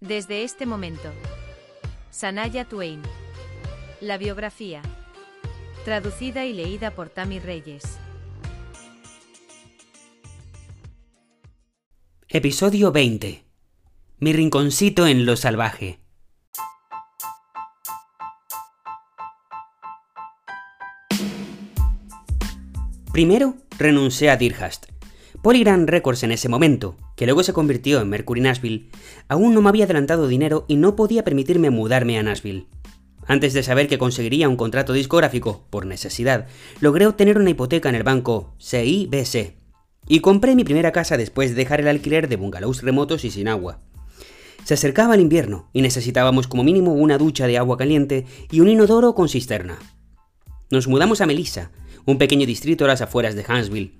Desde este momento. Sanaya Twain. La biografía. Traducida y leída por Tami Reyes. Episodio 20. Mi rinconcito en lo salvaje. Primero, renuncié a Dirhast. Polygram Records en ese momento, que luego se convirtió en Mercury Nashville, aún no me había adelantado dinero y no podía permitirme mudarme a Nashville. Antes de saber que conseguiría un contrato discográfico, por necesidad, logré obtener una hipoteca en el banco CIBC. Y compré mi primera casa después de dejar el alquiler de bungalows remotos y sin agua. Se acercaba el invierno y necesitábamos como mínimo una ducha de agua caliente y un inodoro con cisterna. Nos mudamos a Melissa, un pequeño distrito a las afueras de Huntsville.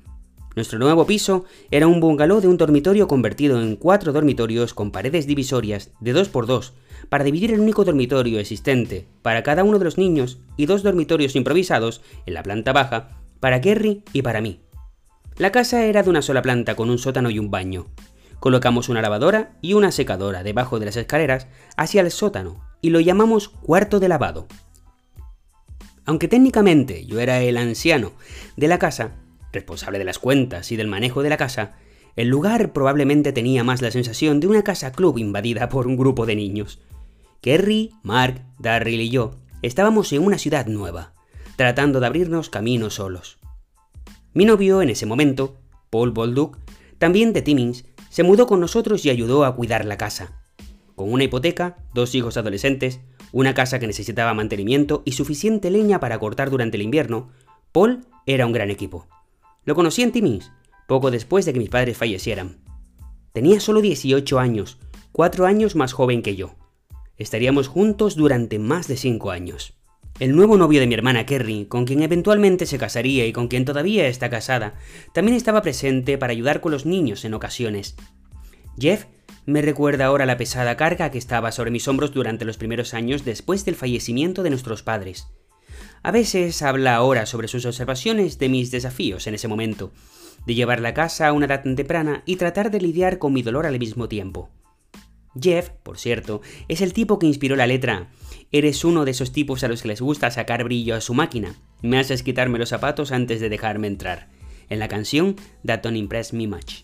Nuestro nuevo piso era un bungalow de un dormitorio convertido en cuatro dormitorios con paredes divisorias de dos por dos para dividir el único dormitorio existente para cada uno de los niños y dos dormitorios improvisados en la planta baja para Kerry y para mí. La casa era de una sola planta con un sótano y un baño. Colocamos una lavadora y una secadora debajo de las escaleras hacia el sótano y lo llamamos cuarto de lavado. Aunque técnicamente yo era el anciano de la casa, responsable de las cuentas y del manejo de la casa, el lugar probablemente tenía más la sensación de una casa club invadida por un grupo de niños. Kerry, Mark, Darryl y yo estábamos en una ciudad nueva, tratando de abrirnos caminos solos. Mi novio en ese momento, Paul Bolduc, también de Timmins, se mudó con nosotros y ayudó a cuidar la casa. Con una hipoteca, dos hijos adolescentes, una casa que necesitaba mantenimiento y suficiente leña para cortar durante el invierno, Paul era un gran equipo. Lo conocí en Timmins, poco después de que mis padres fallecieran. Tenía solo 18 años, cuatro años más joven que yo. Estaríamos juntos durante más de cinco años. El nuevo novio de mi hermana Kerry, con quien eventualmente se casaría y con quien todavía está casada, también estaba presente para ayudar con los niños en ocasiones. Jeff me recuerda ahora la pesada carga que estaba sobre mis hombros durante los primeros años después del fallecimiento de nuestros padres. A veces habla ahora sobre sus observaciones de mis desafíos en ese momento, de llevar la casa a una edad temprana y tratar de lidiar con mi dolor al mismo tiempo. Jeff, por cierto, es el tipo que inspiró la letra Eres uno de esos tipos a los que les gusta sacar brillo a su máquina. Me haces quitarme los zapatos antes de dejarme entrar. En la canción That Don't Impress Me Much.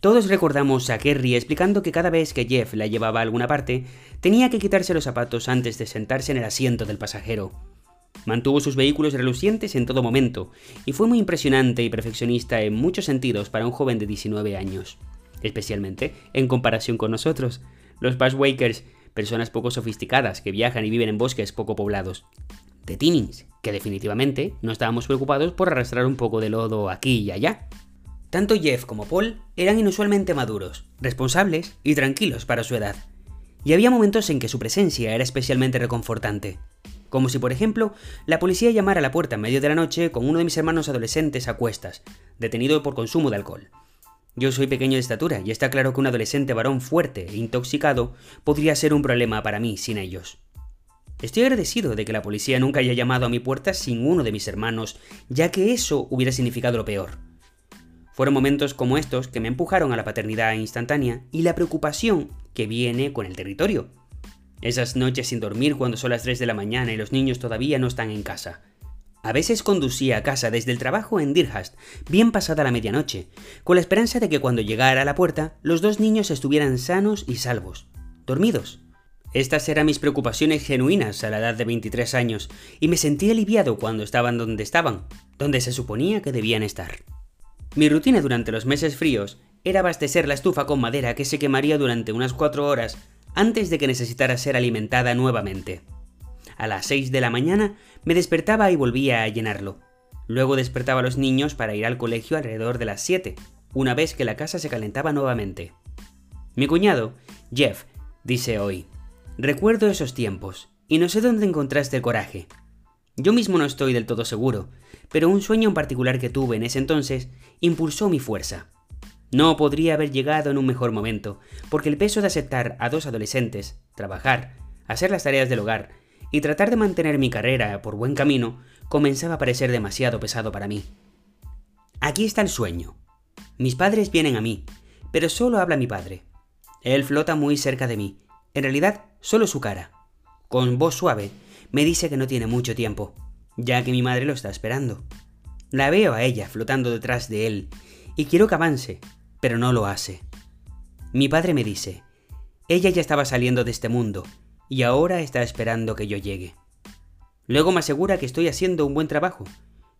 Todos recordamos a Kerry explicando que cada vez que Jeff la llevaba a alguna parte, tenía que quitarse los zapatos antes de sentarse en el asiento del pasajero. Mantuvo sus vehículos relucientes en todo momento, y fue muy impresionante y perfeccionista en muchos sentidos para un joven de 19 años, especialmente en comparación con nosotros, los Bushwakers, personas poco sofisticadas que viajan y viven en bosques poco poblados. De Timmins, que definitivamente no estábamos preocupados por arrastrar un poco de lodo aquí y allá. Tanto Jeff como Paul eran inusualmente maduros, responsables y tranquilos para su edad. Y había momentos en que su presencia era especialmente reconfortante. Como si, por ejemplo, la policía llamara a la puerta en medio de la noche con uno de mis hermanos adolescentes a cuestas, detenido por consumo de alcohol. Yo soy pequeño de estatura y está claro que un adolescente varón fuerte e intoxicado podría ser un problema para mí sin ellos. Estoy agradecido de que la policía nunca haya llamado a mi puerta sin uno de mis hermanos, ya que eso hubiera significado lo peor. Fueron momentos como estos que me empujaron a la paternidad instantánea y la preocupación que viene con el territorio. Esas noches sin dormir cuando son las 3 de la mañana y los niños todavía no están en casa. A veces conducía a casa desde el trabajo en Dirhast, bien pasada la medianoche, con la esperanza de que cuando llegara a la puerta los dos niños estuvieran sanos y salvos, dormidos. Estas eran mis preocupaciones genuinas a la edad de 23 años, y me sentí aliviado cuando estaban donde estaban, donde se suponía que debían estar. Mi rutina durante los meses fríos era abastecer la estufa con madera que se quemaría durante unas cuatro horas antes de que necesitara ser alimentada nuevamente. A las 6 de la mañana me despertaba y volvía a llenarlo. Luego despertaba a los niños para ir al colegio alrededor de las 7, una vez que la casa se calentaba nuevamente. Mi cuñado, Jeff, dice hoy, recuerdo esos tiempos, y no sé dónde encontraste el coraje. Yo mismo no estoy del todo seguro, pero un sueño en particular que tuve en ese entonces impulsó mi fuerza. No podría haber llegado en un mejor momento, porque el peso de aceptar a dos adolescentes, trabajar, hacer las tareas del hogar y tratar de mantener mi carrera por buen camino comenzaba a parecer demasiado pesado para mí. Aquí está el sueño. Mis padres vienen a mí, pero solo habla mi padre. Él flota muy cerca de mí, En realidad, solo su cara. Con voz suave, me dice que no tiene mucho tiempo, ya que mi madre lo está esperando. La veo a ella flotando detrás de él, y quiero que avance, pero no lo hace. Mi padre me dice, ella ya estaba saliendo de este mundo, y ahora está esperando que yo llegue. Luego me asegura que estoy haciendo un buen trabajo,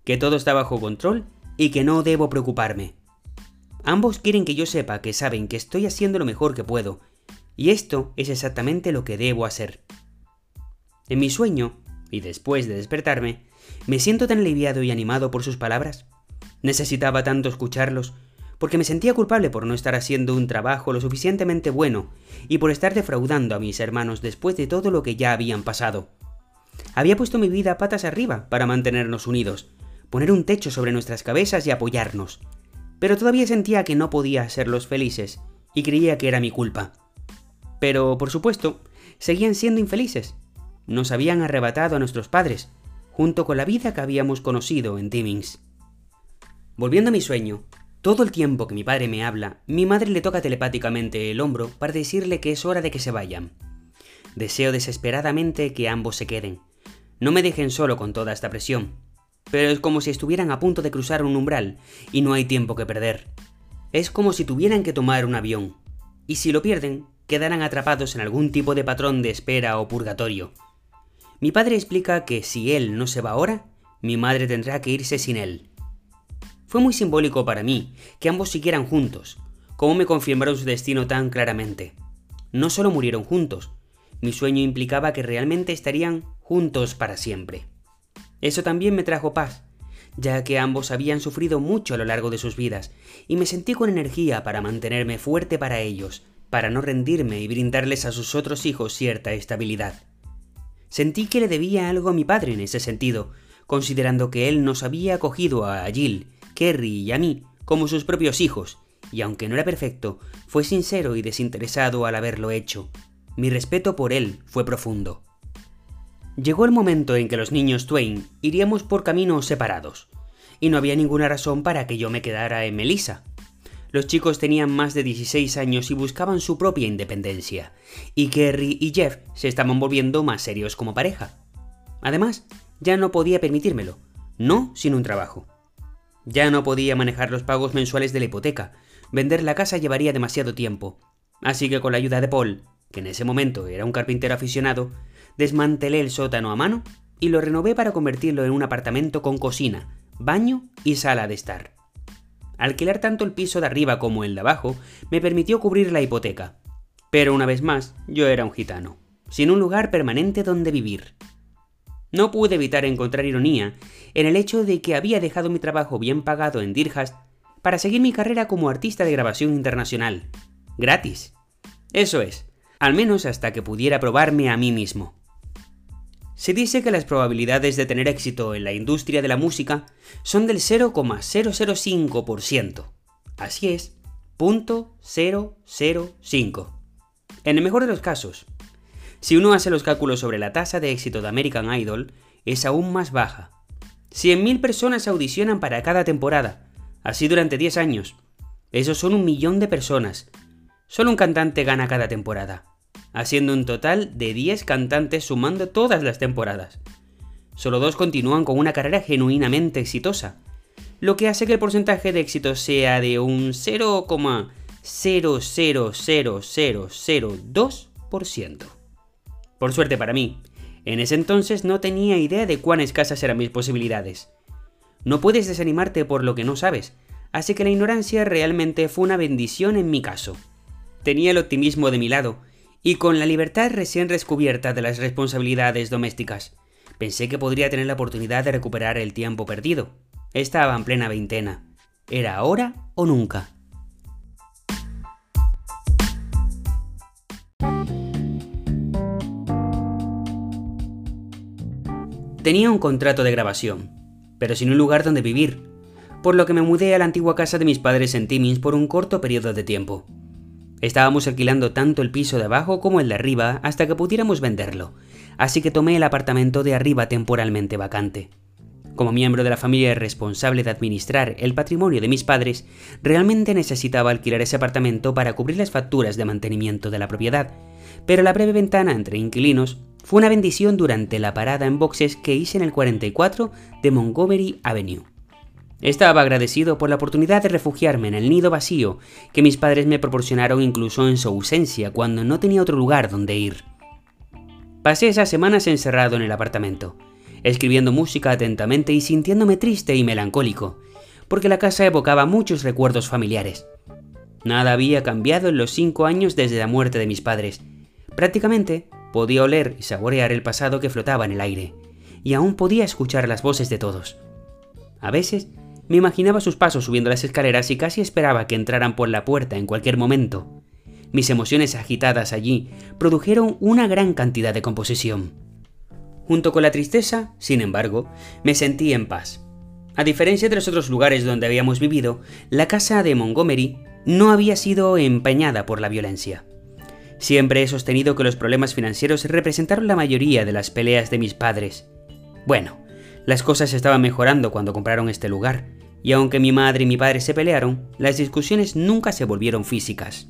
que todo está bajo control y que no debo preocuparme. Ambos quieren que yo sepa que saben que estoy haciendo lo mejor que puedo, y esto es exactamente lo que debo hacer. En mi sueño, y después de despertarme, me siento tan aliviado y animado por sus palabras. Necesitaba tanto escucharlos, porque me sentía culpable por no estar haciendo un trabajo lo suficientemente bueno y por estar defraudando a mis hermanos después de todo lo que ya habían pasado. Había puesto mi vida patas arriba para mantenernos unidos, poner un techo sobre nuestras cabezas y apoyarnos. Pero todavía sentía que no podía hacerlos felices y creía que era mi culpa. Pero, por supuesto, seguían siendo infelices. Nos habían arrebatado a nuestros padres, junto con la vida que habíamos conocido en Timmins. Volviendo a mi sueño, todo el tiempo que mi padre me habla, mi madre le toca telepáticamente el hombro para decirle que es hora de que se vayan. Deseo desesperadamente que ambos se queden. No me dejen solo con toda esta presión. Pero es como si estuvieran a punto de cruzar un umbral y no hay tiempo que perder. Es como si tuvieran que tomar un avión. Y si lo pierden, quedarán atrapados en algún tipo de patrón de espera o purgatorio. Mi padre explica que si él no se va ahora, mi madre tendrá que irse sin él. Fue muy simbólico para mí que ambos siguieran juntos, como me confirmaron su destino tan claramente. No solo murieron juntos, mi sueño implicaba que realmente estarían juntos para siempre. Eso también me trajo paz, ya que ambos habían sufrido mucho a lo largo de sus vidas, y me sentí con energía para mantenerme fuerte para ellos, para no rendirme y brindarles a sus otros hijos cierta estabilidad. Sentí que le debía algo a mi padre en ese sentido, considerando que él nos había acogido a Jill, Kerry y a mí como sus propios hijos, y aunque no era perfecto, fue sincero y desinteresado al haberlo hecho. Mi respeto por él fue profundo. Llegó el momento en que los niños Twain iríamos por caminos separados, y no había ninguna razón para que yo me quedara en Melissa, los chicos tenían más de 16 años y buscaban su propia independencia, y Kerry y Jeff se estaban volviendo más serios como pareja. Además, ya no podía permitírmelo, no sin un trabajo. Ya no podía manejar los pagos mensuales de la hipoteca, vender la casa llevaría demasiado tiempo, así que con la ayuda de Paul, que en ese momento era un carpintero aficionado, desmantelé el sótano a mano y lo renové para convertirlo en un apartamento con cocina, baño y sala de estar. Alquilar tanto el piso de arriba como el de abajo me permitió cubrir la hipoteca. Pero una vez más, yo era un gitano, sin un lugar permanente donde vivir. No pude evitar encontrar ironía en el hecho de que había dejado mi trabajo bien pagado en Dirhast para seguir mi carrera como artista de grabación internacional. Gratis. Eso es, al menos hasta que pudiera probarme a mí mismo. Se dice que las probabilidades de tener éxito en la industria de la música son del 0,005%. Así es, .005. En el mejor de los casos, si uno hace los cálculos sobre la tasa de éxito de American Idol, es aún más baja. 100.000 personas audicionan para cada temporada, así durante 10 años. Esos son un millón de personas. Solo un cantante gana cada temporada haciendo un total de 10 cantantes sumando todas las temporadas. Solo dos continúan con una carrera genuinamente exitosa, lo que hace que el porcentaje de éxito sea de un 0,000002%. Por suerte para mí, en ese entonces no tenía idea de cuán escasas eran mis posibilidades. No puedes desanimarte por lo que no sabes, así que la ignorancia realmente fue una bendición en mi caso. Tenía el optimismo de mi lado, y con la libertad recién descubierta de las responsabilidades domésticas. Pensé que podría tener la oportunidad de recuperar el tiempo perdido. Estaba en plena veintena. ¿Era ahora o nunca? Tenía un contrato de grabación, pero sin un lugar donde vivir, por lo que me mudé a la antigua casa de mis padres en Timmins por un corto periodo de tiempo. Estábamos alquilando tanto el piso de abajo como el de arriba hasta que pudiéramos venderlo, así que tomé el apartamento de arriba temporalmente vacante. Como miembro de la familia responsable de administrar el patrimonio de mis padres, realmente necesitaba alquilar ese apartamento para cubrir las facturas de mantenimiento de la propiedad, pero la breve ventana entre inquilinos fue una bendición durante la parada en boxes que hice en el 44 de Montgomery Avenue. Estaba agradecido por la oportunidad de refugiarme en el nido vacío que mis padres me proporcionaron incluso en su ausencia cuando no tenía otro lugar donde ir. Pasé esas semanas encerrado en el apartamento, escribiendo música atentamente y sintiéndome triste y melancólico, porque la casa evocaba muchos recuerdos familiares. Nada había cambiado en los cinco años desde la muerte de mis padres. Prácticamente podía oler y saborear el pasado que flotaba en el aire, y aún podía escuchar las voces de todos. A veces me imaginaba sus pasos subiendo las escaleras y casi esperaba que entraran por la puerta en cualquier momento. Mis emociones agitadas allí produjeron una gran cantidad de composición. Junto con la tristeza, sin embargo, me sentí en paz. A diferencia de los otros lugares donde habíamos vivido, la casa de Montgomery no había sido empeñada por la violencia. Siempre he sostenido que los problemas financieros representaron la mayoría de las peleas de mis padres. Bueno, las cosas estaban mejorando cuando compraron este lugar, y aunque mi madre y mi padre se pelearon, las discusiones nunca se volvieron físicas.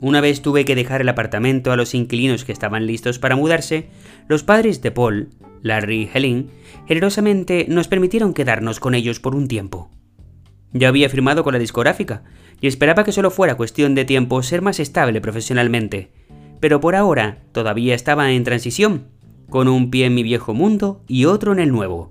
Una vez tuve que dejar el apartamento a los inquilinos que estaban listos para mudarse, los padres de Paul, Larry y Helen, generosamente nos permitieron quedarnos con ellos por un tiempo. Ya había firmado con la discográfica y esperaba que solo fuera cuestión de tiempo ser más estable profesionalmente, pero por ahora todavía estaba en transición, con un pie en mi viejo mundo y otro en el nuevo.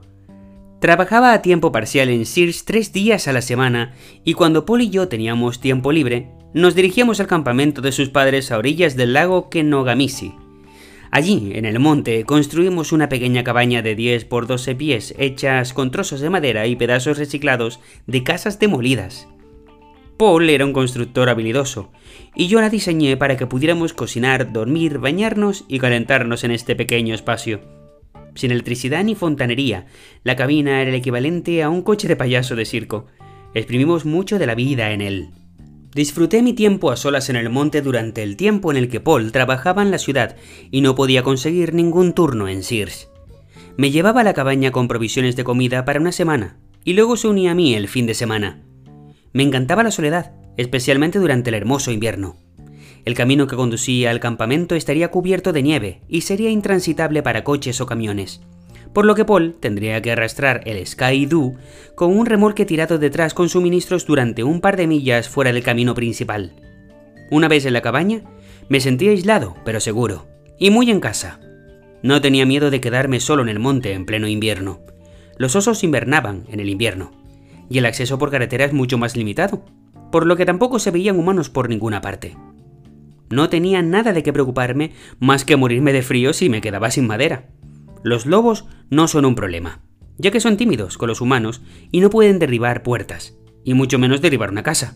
Trabajaba a tiempo parcial en Sears tres días a la semana y cuando Paul y yo teníamos tiempo libre, nos dirigíamos al campamento de sus padres a orillas del lago Kenogamishi. Allí, en el monte, construimos una pequeña cabaña de 10 por 12 pies hechas con trozos de madera y pedazos reciclados de casas demolidas. Paul era un constructor habilidoso, y yo la diseñé para que pudiéramos cocinar, dormir, bañarnos y calentarnos en este pequeño espacio. Sin electricidad ni fontanería, la cabina era el equivalente a un coche de payaso de circo. Exprimimos mucho de la vida en él. Disfruté mi tiempo a solas en el monte durante el tiempo en el que Paul trabajaba en la ciudad y no podía conseguir ningún turno en Sears. Me llevaba a la cabaña con provisiones de comida para una semana y luego se unía a mí el fin de semana. Me encantaba la soledad, especialmente durante el hermoso invierno. El camino que conducía al campamento estaría cubierto de nieve y sería intransitable para coches o camiones por lo que Paul tendría que arrastrar el Sky Doo con un remolque tirado detrás con suministros durante un par de millas fuera del camino principal. Una vez en la cabaña, me sentí aislado, pero seguro, y muy en casa. No tenía miedo de quedarme solo en el monte en pleno invierno. Los osos invernaban en el invierno, y el acceso por carretera es mucho más limitado, por lo que tampoco se veían humanos por ninguna parte. No tenía nada de qué preocuparme más que morirme de frío si me quedaba sin madera. Los lobos no son un problema, ya que son tímidos con los humanos y no pueden derribar puertas, y mucho menos derribar una casa.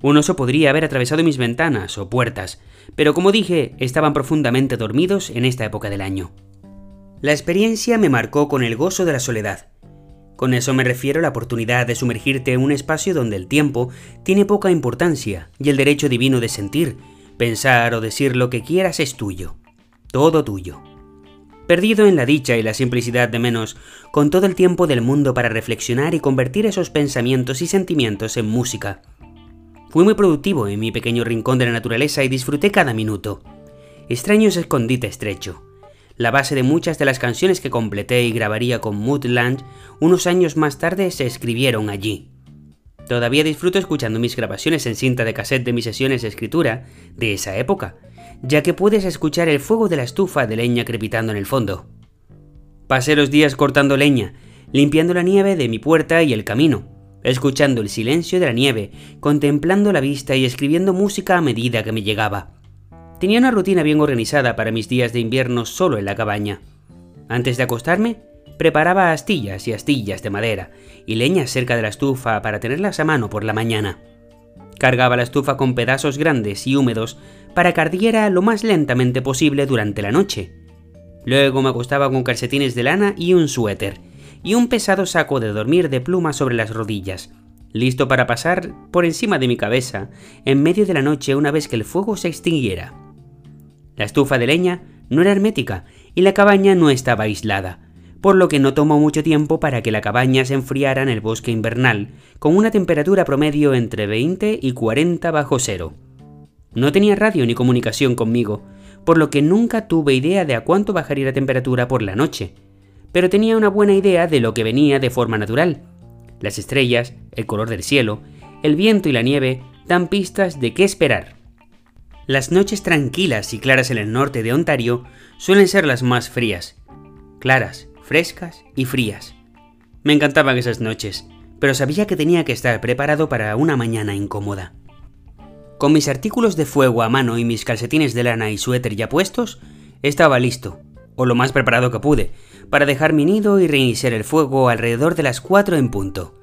Un oso podría haber atravesado mis ventanas o puertas, pero como dije, estaban profundamente dormidos en esta época del año. La experiencia me marcó con el gozo de la soledad. Con eso me refiero a la oportunidad de sumergirte en un espacio donde el tiempo tiene poca importancia y el derecho divino de sentir, pensar o decir lo que quieras es tuyo. Todo tuyo perdido en la dicha y la simplicidad de menos, con todo el tiempo del mundo para reflexionar y convertir esos pensamientos y sentimientos en música. Fui muy productivo en mi pequeño rincón de la naturaleza y disfruté cada minuto. Extraño ese escondite estrecho. La base de muchas de las canciones que completé y grabaría con Moodland unos años más tarde se escribieron allí. Todavía disfruto escuchando mis grabaciones en cinta de cassette de mis sesiones de escritura de esa época, ya que puedes escuchar el fuego de la estufa de leña crepitando en el fondo. Pasé los días cortando leña, limpiando la nieve de mi puerta y el camino, escuchando el silencio de la nieve, contemplando la vista y escribiendo música a medida que me llegaba. Tenía una rutina bien organizada para mis días de invierno solo en la cabaña. Antes de acostarme, preparaba astillas y astillas de madera y leña cerca de la estufa para tenerlas a mano por la mañana. Cargaba la estufa con pedazos grandes y húmedos para que ardiera lo más lentamente posible durante la noche. Luego me acostaba con calcetines de lana y un suéter, y un pesado saco de dormir de pluma sobre las rodillas, listo para pasar por encima de mi cabeza en medio de la noche una vez que el fuego se extinguiera. La estufa de leña no era hermética y la cabaña no estaba aislada, por lo que no tomó mucho tiempo para que la cabaña se enfriara en el bosque invernal, con una temperatura promedio entre 20 y 40 bajo cero. No tenía radio ni comunicación conmigo, por lo que nunca tuve idea de a cuánto bajaría la temperatura por la noche, pero tenía una buena idea de lo que venía de forma natural. Las estrellas, el color del cielo, el viento y la nieve dan pistas de qué esperar. Las noches tranquilas y claras en el norte de Ontario suelen ser las más frías. Claras, frescas y frías. Me encantaban esas noches, pero sabía que tenía que estar preparado para una mañana incómoda. Con mis artículos de fuego a mano y mis calcetines de lana y suéter ya puestos, estaba listo, o lo más preparado que pude, para dejar mi nido y reiniciar el fuego alrededor de las 4 en punto.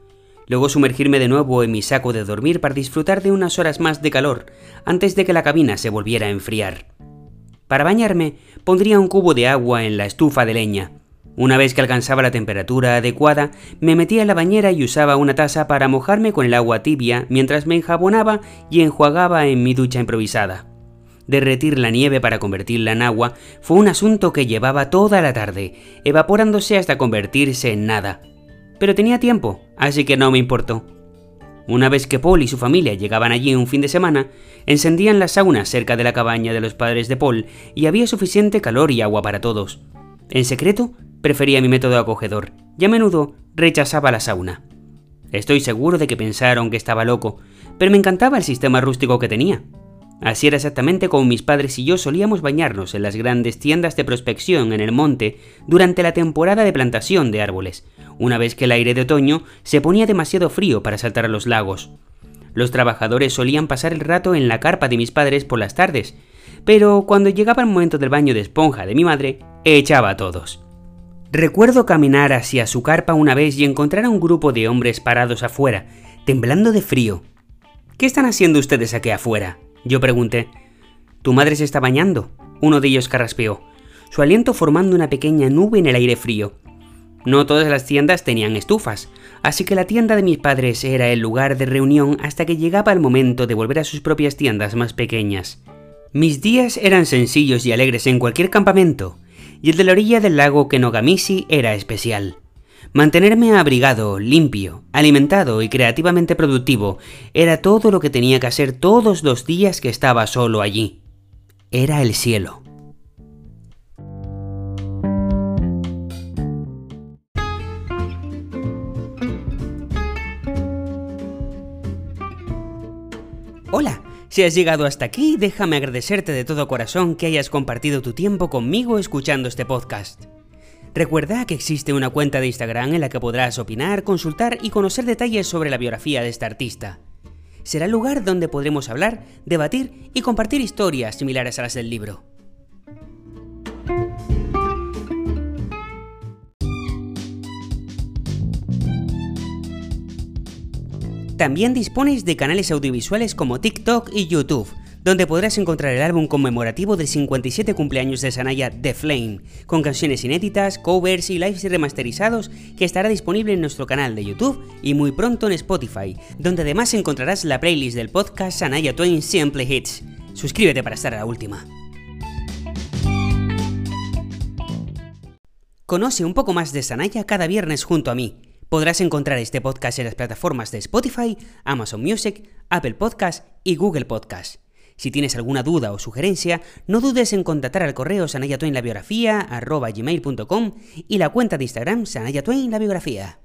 Luego sumergirme de nuevo en mi saco de dormir para disfrutar de unas horas más de calor, antes de que la cabina se volviera a enfriar. Para bañarme, pondría un cubo de agua en la estufa de leña. Una vez que alcanzaba la temperatura adecuada, me metía en la bañera y usaba una taza para mojarme con el agua tibia mientras me enjabonaba y enjuagaba en mi ducha improvisada. Derretir la nieve para convertirla en agua fue un asunto que llevaba toda la tarde, evaporándose hasta convertirse en nada pero tenía tiempo, así que no me importó. Una vez que Paul y su familia llegaban allí un fin de semana, encendían las saunas cerca de la cabaña de los padres de Paul y había suficiente calor y agua para todos. En secreto, prefería mi método acogedor y a menudo rechazaba la sauna. Estoy seguro de que pensaron que estaba loco, pero me encantaba el sistema rústico que tenía. Así era exactamente como mis padres y yo solíamos bañarnos en las grandes tiendas de prospección en el monte durante la temporada de plantación de árboles, una vez que el aire de otoño se ponía demasiado frío para saltar a los lagos. Los trabajadores solían pasar el rato en la carpa de mis padres por las tardes, pero cuando llegaba el momento del baño de esponja de mi madre, echaba a todos. Recuerdo caminar hacia su carpa una vez y encontrar a un grupo de hombres parados afuera, temblando de frío. ¿Qué están haciendo ustedes aquí afuera? Yo pregunté. Tu madre se está bañando. Uno de ellos carraspeó, su aliento formando una pequeña nube en el aire frío. No todas las tiendas tenían estufas, así que la tienda de mis padres era el lugar de reunión hasta que llegaba el momento de volver a sus propias tiendas más pequeñas. Mis días eran sencillos y alegres en cualquier campamento, y el de la orilla del lago Kenogamishi era especial. Mantenerme abrigado, limpio, alimentado y creativamente productivo era todo lo que tenía que hacer todos los días que estaba solo allí. Era el cielo. Hola, si has llegado hasta aquí, déjame agradecerte de todo corazón que hayas compartido tu tiempo conmigo escuchando este podcast. Recuerda que existe una cuenta de Instagram en la que podrás opinar, consultar y conocer detalles sobre la biografía de este artista. Será el lugar donde podremos hablar, debatir y compartir historias similares a las del libro. También dispones de canales audiovisuales como TikTok y YouTube, donde podrás encontrar el álbum conmemorativo del 57 cumpleaños de Sanaya The Flame, con canciones inéditas, covers y lives remasterizados que estará disponible en nuestro canal de YouTube y muy pronto en Spotify, donde además encontrarás la playlist del podcast Sanaya Twain Simple Hits. Suscríbete para estar a la última. Conoce un poco más de Sanaya cada viernes junto a mí Podrás encontrar este podcast en las plataformas de Spotify, Amazon Music, Apple Podcast y Google Podcast. Si tienes alguna duda o sugerencia, no dudes en contactar al correo sanayatwainlabiografía.com y la cuenta de Instagram sanayatwainlabiografía.